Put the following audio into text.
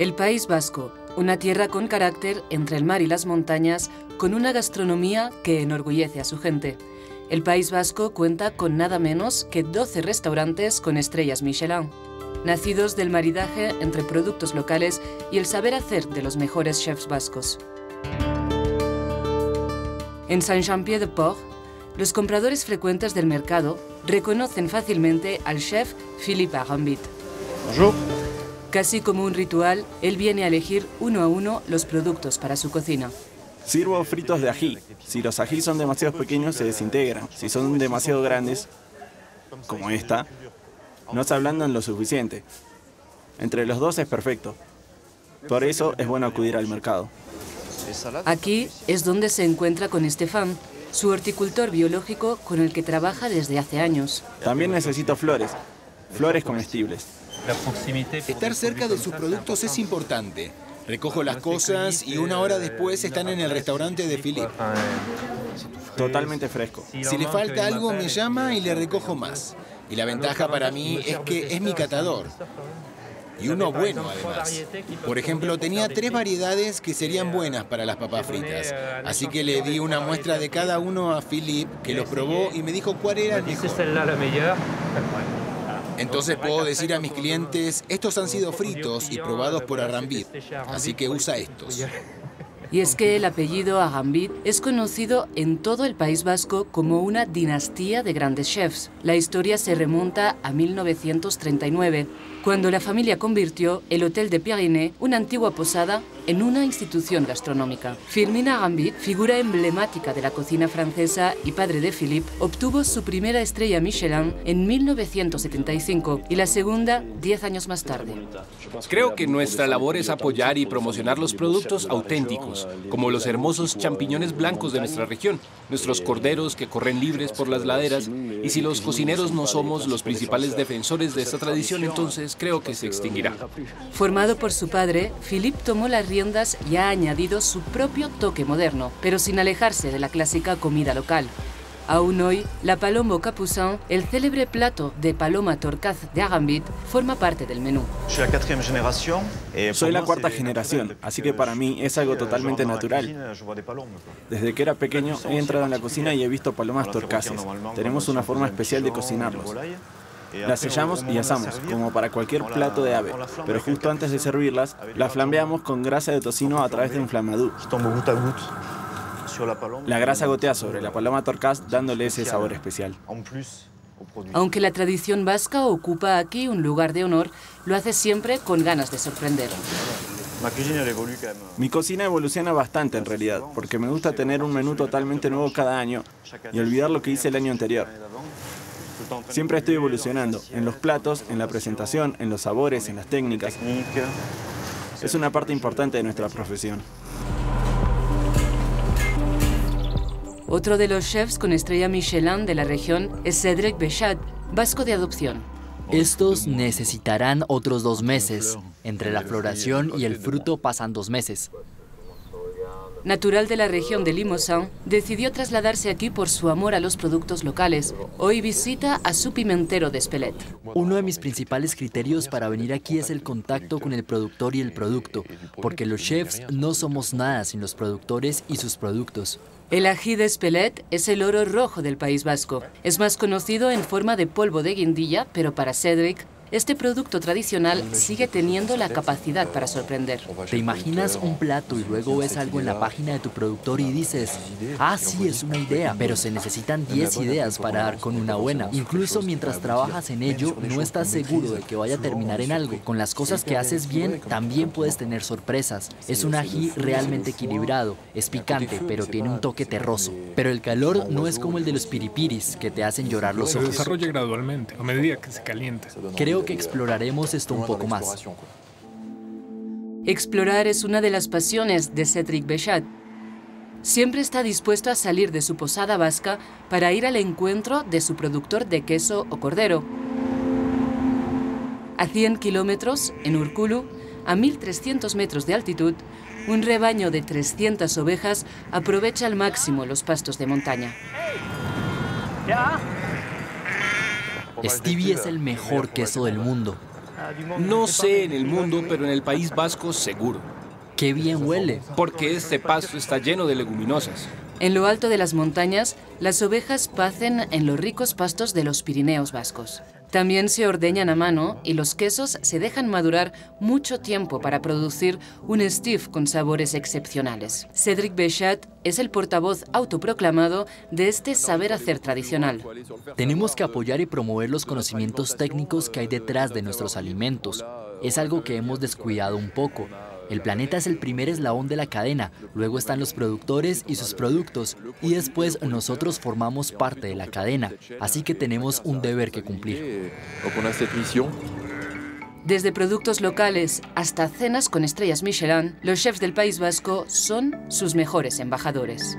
El País Vasco, una tierra con carácter entre el mar y las montañas, con una gastronomía que enorgullece a su gente. El País Vasco cuenta con nada menos que 12 restaurantes con estrellas Michelin, nacidos del maridaje entre productos locales y el saber hacer de los mejores chefs vascos. En Saint-Jean-Pied-de-Port, los compradores frecuentes del mercado reconocen fácilmente al chef Philippe Arambit. Bonjour. Casi como un ritual, él viene a elegir uno a uno los productos para su cocina. Sirvo fritos de ají. Si los ají son demasiado pequeños, se desintegran. Si son demasiado grandes, como esta, no se ablandan lo suficiente. Entre los dos es perfecto. Por eso es bueno acudir al mercado. Aquí es donde se encuentra con Estefan, su horticultor biológico con el que trabaja desde hace años. También necesito flores, flores comestibles. Estar cerca de sus productos es importante. Recojo las cosas y una hora después están en el restaurante de Philippe. Totalmente fresco. Si le falta algo me llama y le recojo más. Y la ventaja para mí es que es mi catador. Y uno bueno además. Por ejemplo, tenía tres variedades que serían buenas para las papas fritas. Así que le di una muestra de cada uno a Philippe, que los probó y me dijo cuál era el mejor. Entonces puedo decir a mis clientes, estos han sido fritos y probados por Arambit, así que usa estos. Y es que el apellido Agambit es conocido en todo el País Vasco como una dinastía de grandes chefs. La historia se remonta a 1939, cuando la familia convirtió el Hotel de Pyrénées, una antigua posada, en una institución gastronómica. Firmin Agambit, figura emblemática de la cocina francesa y padre de Philippe, obtuvo su primera estrella Michelin en 1975 y la segunda 10 años más tarde. Creo que nuestra labor es apoyar y promocionar los productos auténticos, como los hermosos champiñones blancos de nuestra región, nuestros corderos que corren libres por las laderas, y si los cocineros no somos los principales defensores de esta tradición, entonces creo que se extinguirá. Formado por su padre, Philippe tomó las riendas y ha añadido su propio toque moderno, pero sin alejarse de la clásica comida local. Aún hoy, la palombo capucin, el célebre plato de paloma torcaz de Agambit, forma parte del menú. Soy la cuarta generación, así que para mí es algo totalmente natural. Desde que era pequeño he entrado en la cocina y he visto palomas torcaces. Tenemos una forma especial de cocinarlos. Las sellamos y asamos, como para cualquier plato de ave, pero justo antes de servirlas, las flambeamos con grasa de tocino a través de un flamadú. La grasa gotea sobre la paloma torcaz dándole ese sabor especial. Aunque la tradición vasca ocupa aquí un lugar de honor, lo hace siempre con ganas de sorprender. Mi cocina evoluciona bastante en realidad, porque me gusta tener un menú totalmente nuevo cada año y olvidar lo que hice el año anterior. Siempre estoy evolucionando, en los platos, en la presentación, en los sabores, en las técnicas. Es una parte importante de nuestra profesión. Otro de los chefs con estrella Michelin de la región es Cédric Bechat, vasco de adopción. Estos necesitarán otros dos meses. Entre la floración y el fruto pasan dos meses. Natural de la región de Limousin, decidió trasladarse aquí por su amor a los productos locales. Hoy visita a su pimentero de Espelette. Uno de mis principales criterios para venir aquí es el contacto con el productor y el producto, porque los chefs no somos nada sin los productores y sus productos. El ají de Espelette es el oro rojo del País Vasco. Es más conocido en forma de polvo de guindilla, pero para Cédric, este producto tradicional sigue teniendo la capacidad para sorprender. ¿Te imaginas un plato y luego ves algo en la página de tu productor y dices, ah, sí, es una idea, pero se necesitan 10 ideas para dar con una buena? Incluso mientras trabajas en ello, no estás seguro de que vaya a terminar en algo. Con las cosas que haces bien, también puedes tener sorpresas. Es un ají realmente equilibrado, es picante, pero tiene un toque terroso. Pero el calor no es como el de los piripiris, que te hacen llorar los Se ojos. desarrolla gradualmente, a medida que se calienta. Creo que exploraremos esto un poco más. Explorar es una de las pasiones de Cédric Bechat. Siempre está dispuesto a salir de su posada vasca para ir al encuentro de su productor de queso o cordero. A 100 kilómetros, en Urkulu, a 1.300 metros de altitud, un rebaño de 300 ovejas aprovecha al máximo los pastos de montaña. Stevie es el mejor queso del mundo. No sé en el mundo, pero en el País Vasco seguro. ¡Qué bien huele! Porque este pasto está lleno de leguminosas. En lo alto de las montañas, las ovejas pacen en los ricos pastos de los Pirineos vascos. También se ordeñan a mano y los quesos se dejan madurar mucho tiempo para producir un stiff con sabores excepcionales. Cédric Bechat es el portavoz autoproclamado de este saber hacer tradicional. Tenemos que apoyar y promover los conocimientos técnicos que hay detrás de nuestros alimentos. Es algo que hemos descuidado un poco. El planeta es el primer eslabón de la cadena, luego están los productores y sus productos, y después nosotros formamos parte de la cadena, así que tenemos un deber que cumplir. Desde productos locales hasta cenas con estrellas Michelin, los chefs del País Vasco son sus mejores embajadores.